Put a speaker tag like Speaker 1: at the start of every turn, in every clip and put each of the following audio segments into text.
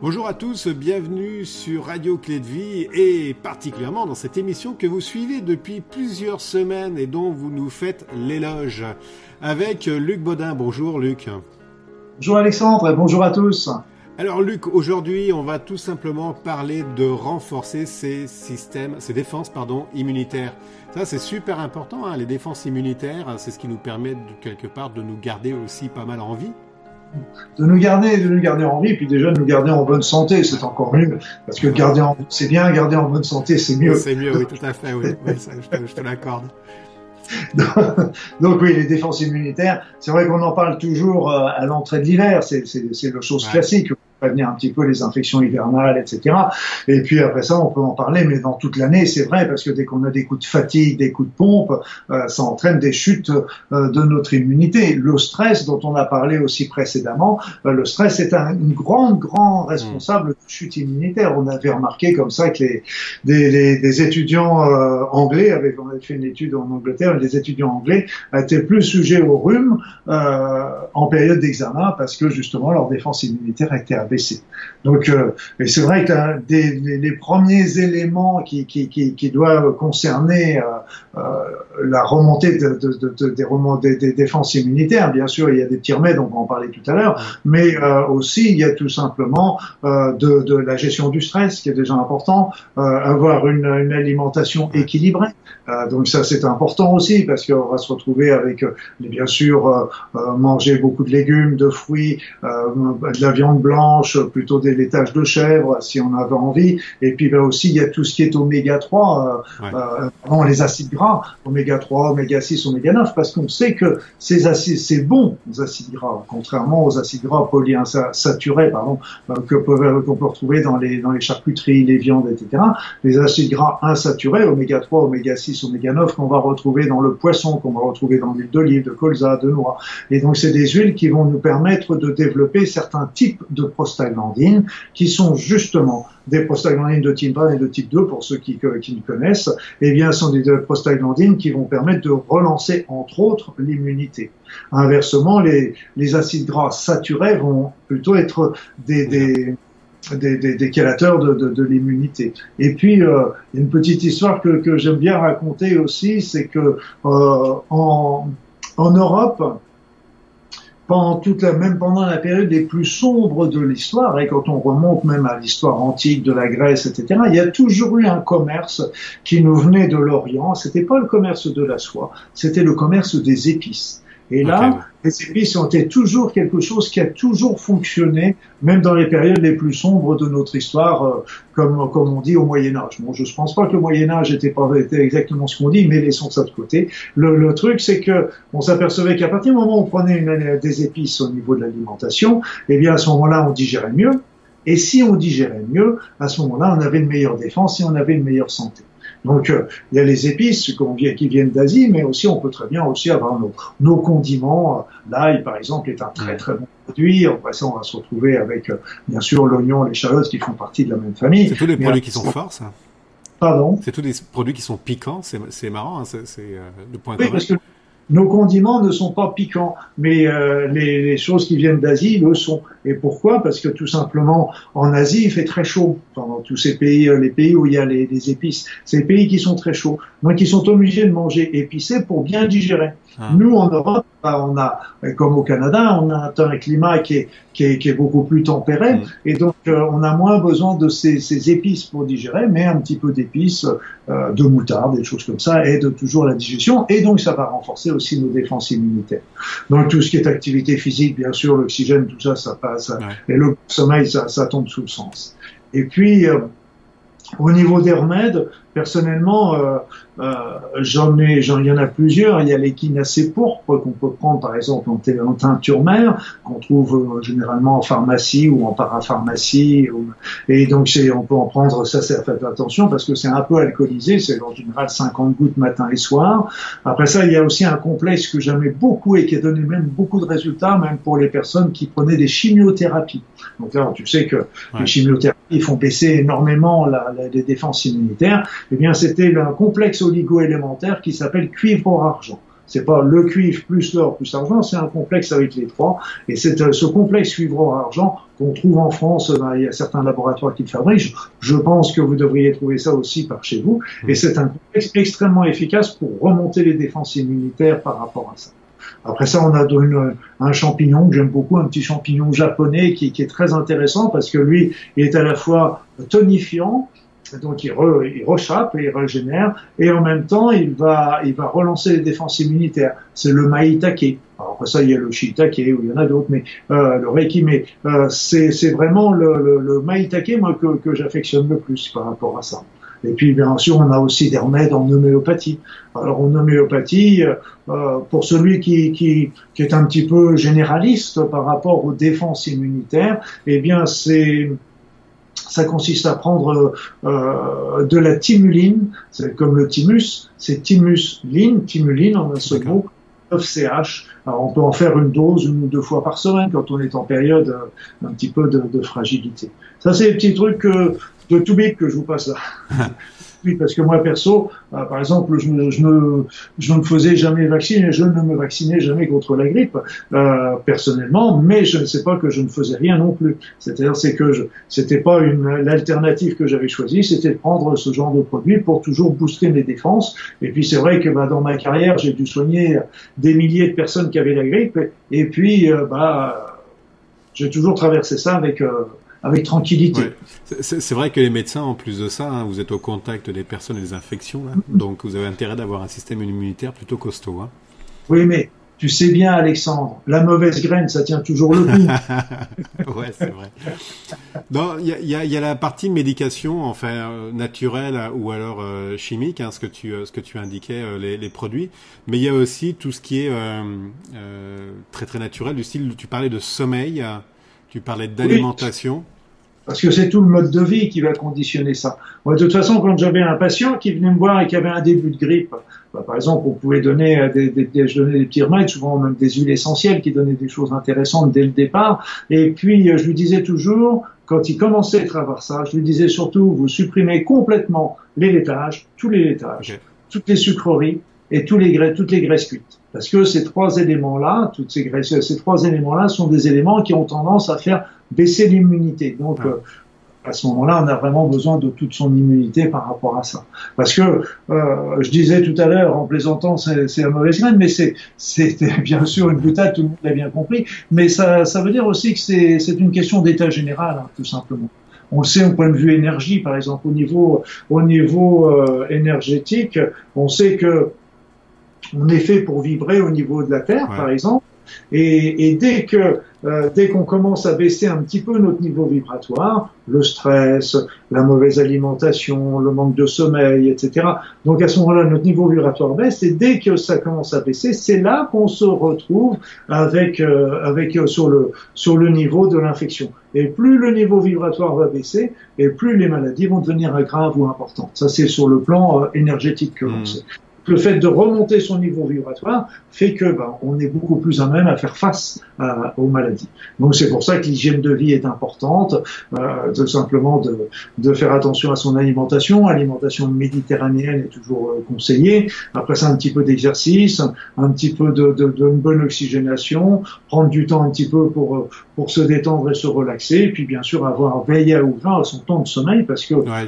Speaker 1: Bonjour à tous, bienvenue sur Radio Clé de Vie et particulièrement dans cette émission que vous suivez depuis plusieurs semaines et dont vous nous faites l'éloge avec Luc Baudin. Bonjour Luc.
Speaker 2: Bonjour Alexandre et bonjour à tous.
Speaker 1: Alors Luc, aujourd'hui on va tout simplement parler de renforcer ces systèmes, ces défenses pardon, immunitaires. Ça c'est super important, hein, les défenses immunitaires, c'est ce qui nous permet de, quelque part de nous garder aussi pas mal en vie
Speaker 2: de nous garder, de nous garder en vie, puis déjà de nous garder en bonne santé, c'est encore mieux, parce que garder en, c'est bien, garder en bonne santé, c'est mieux.
Speaker 1: C'est mieux, oui, tout à fait, oui, je te, l'accorde.
Speaker 2: Donc, oui, les défenses immunitaires, c'est vrai qu'on en parle toujours euh, à l'entrée de l'hiver, c'est, c'est, la chose classique prévenir un petit peu les infections hivernales, etc. Et puis après ça, on peut en parler, mais dans toute l'année, c'est vrai, parce que dès qu'on a des coups de fatigue, des coups de pompe, euh, ça entraîne des chutes euh, de notre immunité. Le stress, dont on a parlé aussi précédemment, euh, le stress est un, une grande, grande responsable de chute immunitaire. On avait remarqué comme ça que les, des, des étudiants anglais, avec, on avait fait une étude en Angleterre, les étudiants anglais étaient plus sujets au rhume en période d'examen parce que justement leur défense immunitaire était Donc, euh, c'est vrai que des, les, premiers éléments qui, qui, qui, qui doivent concerner euh, euh, la remontée de, de, de, des, remontées, des, défenses immunitaires, bien sûr, il y a des petits remèdes, on va en parler tout à l'heure, mais euh, aussi il y a tout simplement euh, de, de, la gestion du stress qui est déjà important, avoir une, une, alimentation équilibrée. Donc ça c'est important aussi parce qu'on va se retrouver avec, bien sûr, manger beaucoup de légumes, de fruits, de la viande blanche plutôt des laitages de chèvre si on avait envie. Et puis ben, aussi, il y a tout ce qui est oméga 3, euh, euh les acides gras, oméga 3, oméga 6, oméga 9, parce qu'on sait que ces acides, c'est bon, les acides gras, contrairement aux acides gras polyinsaturés, pardon, euh, que qu'on peut retrouver dans les, dans les charcuteries, les viandes, etc. Les acides gras insaturés, oméga 3, oméga 6, oméga 9, qu'on va retrouver dans le poisson, qu'on va retrouver dans l'huile d'olive, de colza, de noix. Et donc, c'est des huiles qui vont nous permettre de développer certains types de prostaglandines, qui sont justement des prostaglandines de type 1 et de type 2, pour ceux qui, qui me connaissent, eh bien, sont des prostaglandines qui vont permettre de relancer, entre autres, l'immunité. Inversement, les, les acides gras saturés vont plutôt être des des, des, des de, de, de l'immunité. Et puis, euh, une petite histoire que, que j'aime bien raconter aussi, c'est que euh, en, en Europe, pendant toute la, même pendant la période les plus sombres de l'histoire, et quand on remonte même à l'histoire antique de la Grèce, etc., il y a toujours eu un commerce qui nous venait de l'Orient. C'était pas le commerce de la soie, c'était le commerce des épices. Et là, les épices ont été toujours quelque chose qui a toujours fonctionné, même dans les périodes les plus sombres de notre histoire, euh, comme, comme on dit au Moyen Âge. Je ne pense pas que le Moyen Âge était, pas, était exactement ce qu'on dit, mais laissons ça de côté. Le, le truc, c'est que on s'apercevait qu'à partir du moment où on prenait une, des épices au niveau de l'alimentation, eh bien à ce moment-là, on digérait mieux. Et si on digérait mieux, à ce moment-là, on avait une meilleure défense et on avait une meilleure santé. Donc, euh, il y a les épices qui viennent d'Asie, mais aussi on peut très bien aussi avoir nos, condiments. L'ail, par exemple, est un très très bon produit. Après ça, on va se retrouver avec, euh, bien sûr, l'oignon, l'échalote qui font partie de la même famille.
Speaker 1: C'est tous des produits qui sont forts, ça
Speaker 2: Pardon?
Speaker 1: C'est tous des produits qui sont piquants, c'est marrant, hein, c'est euh, le point
Speaker 2: oui, parce que nos condiments ne sont pas piquants, mais euh, les, les, choses qui viennent d'Asie le sont. Et pourquoi? Parce que tout simplement, en Asie, il fait très chaud. Dans tous ces pays, euh, les pays où il y a les, les épices, c'est les pays qui sont très chauds. Donc, ils sont obligés de manger épicé pour bien digérer. Ah. Nous, en Europe, on a, comme au Canada, on a un climat qui est, qui est, qui est beaucoup plus tempéré, mm. et donc euh, on a moins besoin de ces, ces, épices pour digérer, mais un petit peu d'épices, euh, de moutarde, des choses comme ça, aide toujours la digestion, et donc ça va renforcer aussi nos défenses immunitaires. Donc tout ce qui est activité physique, bien sûr, l'oxygène, tout ça, ça passe, et le sommeil, ça, ça tombe sous le sens. Et puis, euh, au niveau des remèdes, personnellement, euh, euh, j'en ai, j'en, il y en a plusieurs. Il y a l'échinacée pourpre qu'on peut prendre par exemple en, en teinture mère, qu'on trouve euh, généralement en pharmacie ou en parapharmacie. et donc c'est, on peut en prendre, ça c'est faites attention parce que c'est un peu alcoolisé, c'est en général 50 gouttes matin et soir. Après ça, il y a aussi un complexe que j'aimais beaucoup et qui a donné même beaucoup de résultats, même pour les personnes qui prenaient des chimiothérapies. Donc là, tu sais que les chimiothérapies font baisser énormément la, la, les défenses immunitaires. Eh bien, c'était un complexe oligo-élémentaire qui s'appelle cuivre-argent. C'est pas le cuivre plus l'or plus l'argent, c'est un complexe avec les trois. Et c'est euh, ce complexe cuivre-or-argent qu'on trouve en France. Ben, il y a certains laboratoires qui le fabriquent. Je pense que vous devriez trouver ça aussi par chez vous. Et c'est un complexe extrêmement efficace pour remonter les défenses immunitaires par rapport à ça. Après ça, on a une, un champignon que j'aime beaucoup, un petit champignon japonais qui, qui, est très intéressant parce que lui, il est à la fois tonifiant, donc il, re, il rechappe il régénère, et en même temps il va, il va relancer les défenses immunitaires. C'est le maïtake. Alors après ça il y a le shiitake ou il y en a d'autres, mais euh, le reiki, mais euh, c'est vraiment le, le, le maïtake moi que, que j'affectionne le plus par rapport à ça. Et puis bien sûr on a aussi des remèdes en homéopathie. Alors en homéopathie, euh, pour celui qui, qui, qui est un petit peu généraliste par rapport aux défenses immunitaires, eh bien c'est ça consiste à prendre euh, de la timuline, c'est comme le thymus, c'est thymuline, timuline en un seul mot, 9CH. Alors on peut en faire une dose une ou deux fois par semaine quand on est en période euh, un petit peu de, de fragilité. Ça c'est les petits trucs de tout big que je vous passe là. Oui, parce que moi, perso, euh, par exemple, je, ne, je, ne, je ne faisais jamais vacciner, je ne me vaccinais jamais contre la grippe, euh, personnellement, mais je ne sais pas que je ne faisais rien non plus. C'est-à-dire, c'est que c'était pas une, l'alternative que j'avais choisie, c'était de prendre ce genre de produit pour toujours booster mes défenses. Et puis, c'est vrai que bah, dans ma carrière, j'ai dû soigner des milliers de personnes qui avaient la grippe, et puis, euh, bah, j'ai toujours traversé ça avec euh, avec tranquillité. Ouais.
Speaker 1: C'est vrai que les médecins, en plus de ça, hein, vous êtes au contact des personnes et des infections, là, mm-hmm. donc vous avez intérêt d'avoir un système immunitaire plutôt costaud. Hein.
Speaker 2: Oui, mais tu sais bien, Alexandre, la mauvaise graine, ça tient toujours le coup.
Speaker 1: ouais, c'est vrai. Il y a, y, a, y a, la partie médication, enfin euh, naturelle ou alors euh, chimique, hein, ce que tu euh, ce que tu indiquais, euh, les, les, produits. Mais il y a aussi tout ce qui est euh, très très naturel, du style, tu parlais de sommeil. Tu parlais d'alimentation. Oui,
Speaker 2: parce que c'est tout le mode de vie qui va conditionner ça. Moi, de toute façon, quand j'avais un patient qui venait me voir et qui avait un début de grippe, bah, par exemple, on pouvait donner des, des, des, je donnais des petits remèdes, souvent même des huiles essentielles qui donnaient des choses intéressantes dès le départ. Et puis, je lui disais toujours, quand il commençait à avoir ça, je lui disais surtout, vous supprimez complètement les laitages, tous les laitages, okay. toutes les sucreries et tous les graisses, toutes les graisses cuites. Parce que ces trois éléments-là, toutes ces graisses, ces trois éléments-là sont des éléments qui ont tendance à faire baisser l'immunité. Donc, ah. euh, à ce moment-là, on a vraiment besoin de toute son immunité par rapport à ça. Parce que, euh, je disais tout à l'heure, en plaisantant, c'est la mauvaise graine, mais c'est bien sûr une boutade, tout le monde l'a bien compris, mais ça, ça veut dire aussi que c'est une question d'état général, hein, tout simplement. On le sait au point de vue énergie, par exemple, au niveau, au niveau euh, énergétique, on sait que on est fait pour vibrer au niveau de la Terre, ouais. par exemple. Et, et dès que euh, dès qu'on commence à baisser un petit peu notre niveau vibratoire, le stress, la mauvaise alimentation, le manque de sommeil, etc. Donc à ce moment-là, notre niveau vibratoire baisse. Et dès que ça commence à baisser, c'est là qu'on se retrouve avec euh, avec euh, sur le sur le niveau de l'infection. Et plus le niveau vibratoire va baisser, et plus les maladies vont devenir graves ou importantes. Ça, c'est sur le plan euh, énergétique que l'on mmh. sait le fait de remonter son niveau vibratoire fait que ben, on est beaucoup plus à même à faire face aux maladies. Donc c'est pour ça que l'hygiène de vie est importante, euh, tout simplement de, de, faire attention à son alimentation. Alimentation méditerranéenne est toujours euh, conseillée. Après ça, un petit peu d'exercice, un petit peu de, de, de, bonne oxygénation, prendre du temps un petit peu pour pour se détendre et se relaxer, et puis bien sûr avoir veillé à ouvrir son temps de sommeil parce que ouais,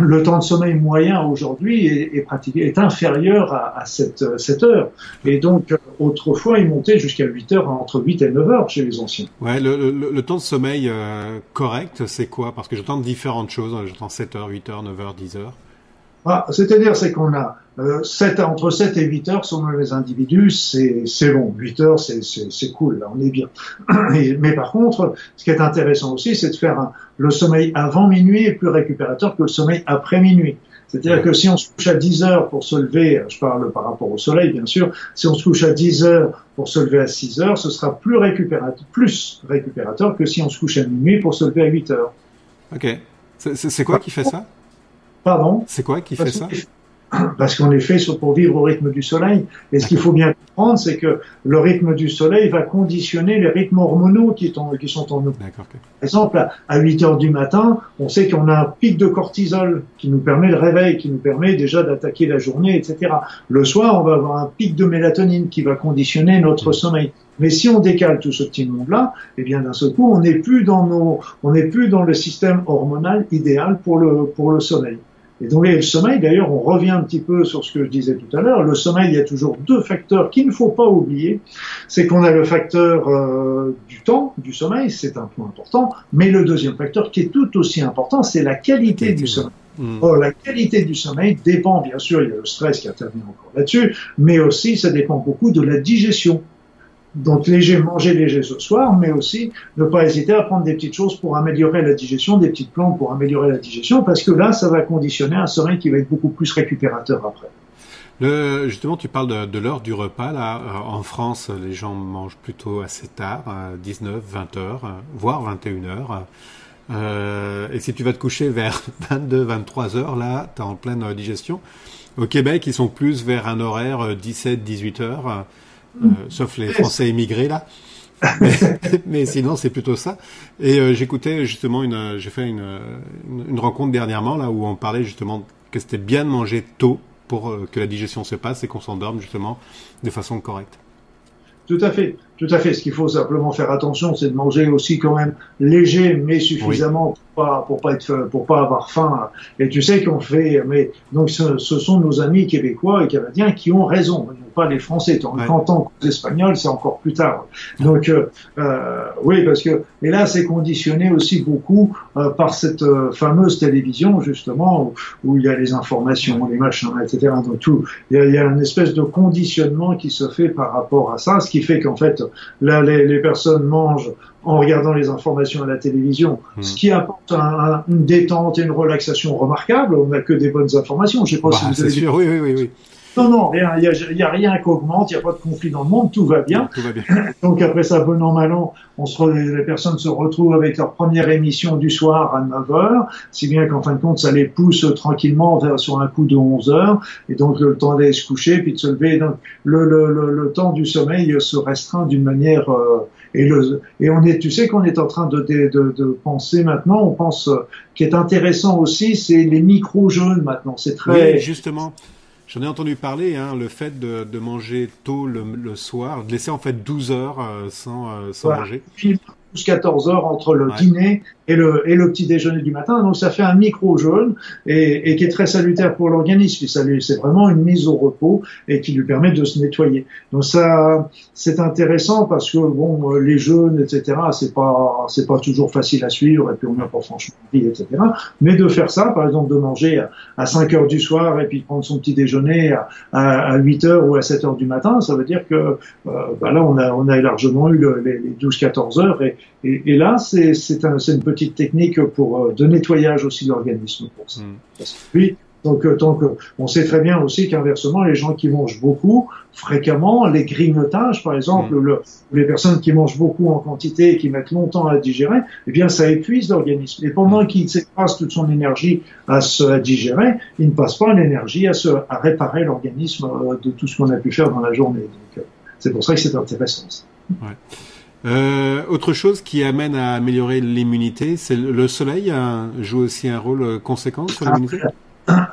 Speaker 2: le temps de sommeil moyen aujourd'hui est, est, pratiqué, est inférieur à, à cette, cette, heure. Et donc, autrefois, il montait jusqu'à 8 heures, entre 8 et 9 heures chez les anciens.
Speaker 1: Ouais, le, le, le temps de sommeil euh, correct, c'est quoi? Parce que j'entends différentes choses. J'entends 7 heures, 8 heures, 9 heures, 10 heures.
Speaker 2: Ah, C'est-à-dire, c'est qu'on a euh, 7, entre 7 et 8 heures selon les individus, c'est bon. 8 heures, c'est cool, là, on est bien. Et, mais par contre, ce qui est intéressant aussi, c'est de faire un, le sommeil avant minuit est plus récupérateur que le sommeil après minuit. C'est-à-dire que si on se couche à 10 heures pour se lever, je parle par rapport au soleil bien sûr, si on se couche à 10 heures pour se lever à 6 heures, ce sera plus récupérateur, plus récupérateur que si on se couche à minuit pour se lever à 8 heures.
Speaker 1: Ok. C'est quoi qui fait ça?
Speaker 2: Pardon?
Speaker 1: C'est quoi qui fait ça?
Speaker 2: Parce qu'on est fait pour vivre au rythme du soleil. Et ce qu'il faut bien comprendre, c'est que le rythme du soleil va conditionner les rythmes hormonaux qui, qui sont en nous. Par exemple, à 8 heures du matin, on sait qu'on a un pic de cortisol qui nous permet le réveil, qui nous permet déjà d'attaquer la journée, etc. Le soir, on va avoir un pic de mélatonine qui va conditionner notre mmh. sommeil. Mais si on décale tout ce petit monde-là, eh bien d'un seul coup, on n'est plus dans nos, on n'est plus dans le système hormonal idéal pour le pour le sommeil. Et donc le sommeil, d'ailleurs, on revient un petit peu sur ce que je disais tout à l'heure. Le sommeil, il y a toujours deux facteurs qu'il ne faut pas oublier. C'est qu'on a le facteur euh, du temps, du sommeil, c'est un point important. Mais le deuxième facteur, qui est tout aussi important, c'est la qualité du sommeil. Hmm. Or, la qualité du sommeil dépend, bien sûr, il y a le stress qui intervient encore là-dessus, mais aussi ça dépend beaucoup de la digestion. Donc léger, manger léger ce soir, mais aussi ne pas hésiter à prendre des petites choses pour améliorer la digestion, des petites plantes pour améliorer la digestion, parce que là, ça va conditionner un sommeil qui va être beaucoup plus récupérateur après.
Speaker 1: Le, justement, tu parles de, l'heure du repas. Là, euh, en France, les gens mangent plutôt assez tard, 19, 20 heures, euh, voire 21 heures. Euh, et si tu vas te coucher vers 22, 23 heures, là, tu en pleine digestion. Au Québec, ils sont plus vers un horaire 17, 18 heures. Euh, sauf les Français émigrés là. mais, sinon, c'est plutôt ça. Et euh, j'écoutais justement une, j'ai fait une, une, rencontre dernièrement là où on parlait justement que c'était bien de manger tôt pour euh, que la digestion se passe et qu'on s'endorme justement de façon correcte.
Speaker 2: Tout à fait, tout à fait. Ce qu'il faut simplement faire attention, c'est de manger aussi quand même léger, mais suffisamment pour pas pour pas être pour pas avoir faim. Et tu sais qu'on fait, mais donc ce, ce, sont nos amis québécois et canadiens qui ont raison pas les Français. Tant ouais. tant que les Espagnols, c'est encore plus tard. Donc euh, euh, oui, parce que et là, c'est conditionné aussi beaucoup euh, par cette euh, fameuse télévision justement où, il y a les informations, les machins, etc. Donc tout, il y, a, il y, a, une espèce de conditionnement qui se fait par rapport à ça, ce qui fait qu'en fait là, les, les personnes mangent en regardant les informations à la télévision, hmm. ce qui apporte un, une détente et une relaxation remarquable. On n'a que des bonnes informations. Je sais pas
Speaker 1: bah, si vous avez sûr, oui, oui, oui,
Speaker 2: Non, non, il n'y a, rien qui augmente, il n'y a pas de conflit dans le monde, tout va bien.
Speaker 1: Tout va bien.
Speaker 2: Donc après ça, bon an, mal an, on se les personnes se retrouvent avec leur première émission du soir à 9 heures, si bien qu'en fin de compte, ça les pousse tranquillement vers, sur un coup de 11 heures, et donc le temps d'aller se coucher, puis de se lever. Donc le, le, le, temps du sommeil se restreint d'une manière... Euh, et, le, et on est, tu sais qu'on est en train de, de, de, penser maintenant, on pense, euh, qui est intéressant aussi, c'est les micro-jeunes maintenant. C'est très...
Speaker 1: Oui, justement. J'en ai entendu parler, hein, le fait de, de manger tôt le, le, soir, de laisser en fait 12 heures euh, sans, euh, sans manger.
Speaker 2: 14 heures entre le dîner et le, et le petit déjeuner du matin. Donc ça fait un micro jeûne et, et qui est très salutaire pour l'organisme. C'est vraiment une mise au repos et qui lui permet de se nettoyer. Donc ça, c'est intéressant parce que bon, les jeûnes, etc. C'est pas, c'est pas toujours facile à suivre et puis on n'a pas franchement envie, etc. Mais de faire ça, par exemple, de manger à 5 heures du soir et puis de prendre son petit déjeuner à, à, 8 heures ou à 7 heures du matin, ça veut dire que euh, bah là on a, on a largement eu les, les 12-14 heures et, et, et là c'est, c'est un, une petite technique pour euh, de nettoyage aussi de l'organisme pour ça. Mm. donc, euh, donc, on sait très bien aussi qu'inversement, les gens qui mangent beaucoup, fréquemment, les grignotages, par exemple, mm. le, les personnes qui mangent beaucoup en quantité et qui mettent longtemps à digérer, eh bien, ça épuise l'organisme. Et pendant mm. qu'il passe toute son énergie à se à digérer, il ne passe pas l'énergie à, se, à réparer l'organisme euh, de tout ce qu'on a pu faire dans la journée. Donc, c'est pour ça que c'est intéressant.
Speaker 1: Ouais. Euh, autre chose qui amène à améliorer l'immunité, c'est le soleil joue aussi un rôle conséquent sur l'immunité?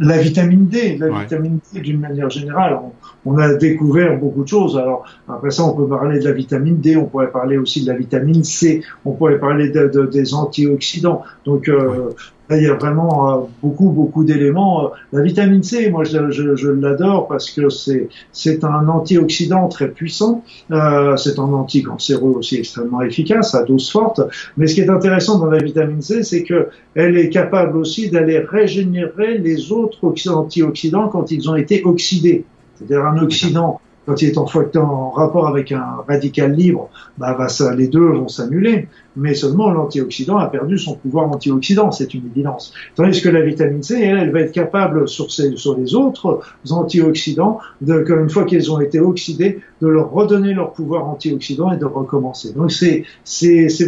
Speaker 2: La vitamine D, la vitamine D d'une manière générale, on, a découvert beaucoup de choses. Alors après ça, on peut parler de la vitamine D, on pourrait parler aussi de la vitamine C, on pourrait parler de, de, des antioxydants. Donc euh, il y a vraiment euh, beaucoup, beaucoup d'éléments. La vitamine C, moi, je, je, je l'adore parce que c'est c'est un antioxydant très puissant. Euh, c'est un anticancéreux aussi extrêmement efficace à dose forte. Mais ce qui est intéressant dans la vitamine C, c'est que elle est capable aussi d'aller régénérer les autres antioxydants quand ils ont été oxydés. C'est-à-dire un oxydant quand il est en, rapport avec un radical libre, bah, bah ça, les deux vont s'annuler. Mais seulement l'antioxydant a perdu son pouvoir antioxydant, c'est une évidence. Tandis que la vitamine C, elle, elle va être capable sur, ces, sur les autres antioxydants, de, une fois qu'ils ont été oxydés, de leur redonner leur pouvoir antioxydant et de recommencer. Donc c'est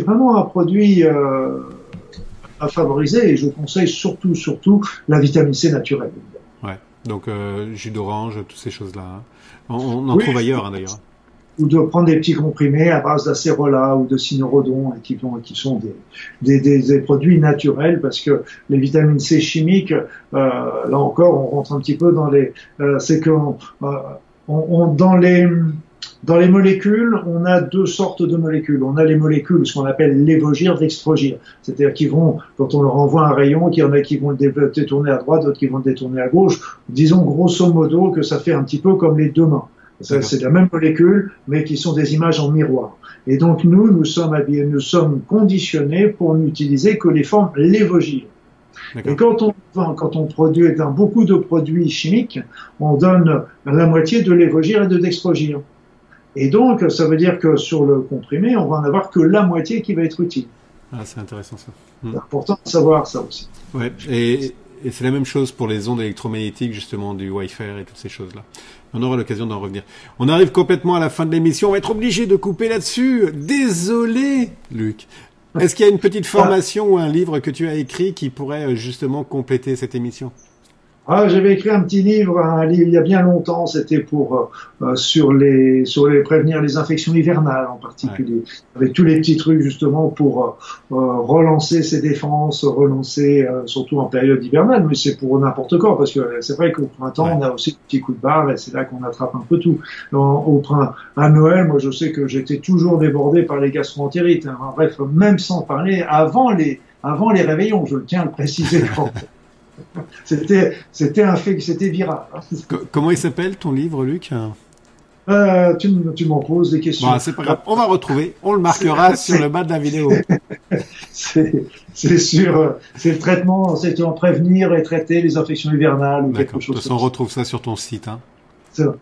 Speaker 2: vraiment un produit euh, à favoriser et je conseille surtout surtout la vitamine C naturelle.
Speaker 1: Donc jus d'orange, toutes ces choses-là. Hein. On, en trouve ailleurs hein, d'ailleurs
Speaker 2: ou de prendre des petits comprimés à base d'acérola ou de cynorhodon qui, qui sont des, des, des, produits naturels parce que les vitamines C chimiques, euh, là encore, on rentre un petit peu dans les, euh, c'est que euh, on, dans les dans les molécules, on a deux sortes de molécules. On a les molécules, ce qu'on appelle lévogir, dextrogir. C'est-à-dire qu'ils vont, quand on leur envoie un rayon, qu'il y en a qui vont le détourner à droite, d'autres qui vont le détourner à gauche. Disons grosso modo que ça fait un petit peu comme les deux mains. C'est la même molécule, mais qui sont des images en miroir. Et donc nous, nous sommes habillés, nous sommes conditionnés pour n'utiliser que les formes lévogiles. Et quand on quand on produit dans beaucoup de produits chimiques, on donne la moitié de lévogir et de dextrogir. Et donc, ça veut dire que sur le comprimé, on va en avoir que la moitié qui va être utile.
Speaker 1: Ah, c'est intéressant ça.
Speaker 2: C'est important de savoir ça aussi.
Speaker 1: Ouais, et, et c'est la même chose pour les ondes électromagnétiques, justement, du Wi-Fi et toutes ces choses-là. On aura l'occasion d'en revenir. On arrive complètement à la fin de l'émission. On va être obligé de couper là-dessus. Désolé, Luc. Est-ce qu'il y a une petite formation ou un livre que tu as écrit qui pourrait euh, justement compléter cette émission?
Speaker 2: Ah, j'avais écrit un petit livre, un livre il y a bien longtemps, c'était pour euh, euh, sur les sur les prévenir les infections hivernales en particulier, avec tous les petits trucs justement pour euh, relancer ses défenses, relancer surtout en période hivernale, mais c'est pour n'importe quoi parce que c'est vrai qu'au printemps on a aussi des petits coups de barre et c'est là qu'on attrape un peu tout. au printemps, à Noël, moi je sais que j'étais toujours débordé par les gastroentérites. Hein. Bref, même sans parler avant les avant les réveillons, je le tiens à le préciser. c'était, c'était un fait, c'était viral.
Speaker 1: Hein. Comment il s'appelle ton livre, Luc?
Speaker 2: Euh, tu, tu m'en poses des questions.
Speaker 1: Bah, c'est pas grave. On va retrouver. On le marquera sur le bas de la vidéo.
Speaker 2: c'est, sur, c'est le traitement, c'est en prévenir et traiter les infections hivernales ou quelque chose. De toute
Speaker 1: façon, on retrouve ça sur ton site. Hein.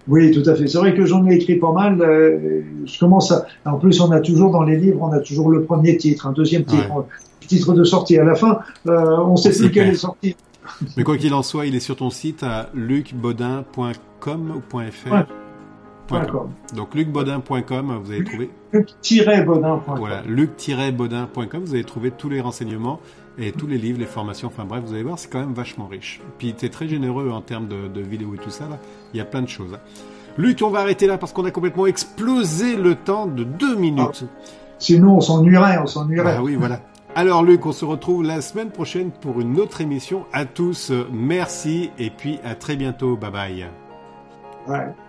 Speaker 2: Oui, tout à fait. C'est vrai que j'en ai écrit pas mal. Euh, je commence à. En plus, on a toujours dans les livres, on a toujours le premier titre, un deuxième titre, titre de sortie. À la fin, euh, on sait plus quelle est sortie.
Speaker 1: Mais quoi qu'il en soit, il est sur ton site à lucbaudin.com ou .fr. Donc lucbaudin.com, vous allez trouver.
Speaker 2: Luc-baudin.com.
Speaker 1: Voilà, luc-baudin.com, vous allez trouver tous les renseignements et tous les livres, les formations. Enfin bref, vous allez voir, c'est quand même vachement riche. Puis tu es très généreux en termes de, vidéos et tout ça. Là. Il y a plein de choses. Luc, on va arrêter là parce qu'on a complètement explosé le temps de deux minutes. Ah.
Speaker 2: sinon, on s'ennuierait, on s'ennuierait.
Speaker 1: Ah oui, voilà. Alors Luc, on se retrouve la semaine prochaine pour une autre émission. À tous, merci et puis à très bientôt. Bye bye.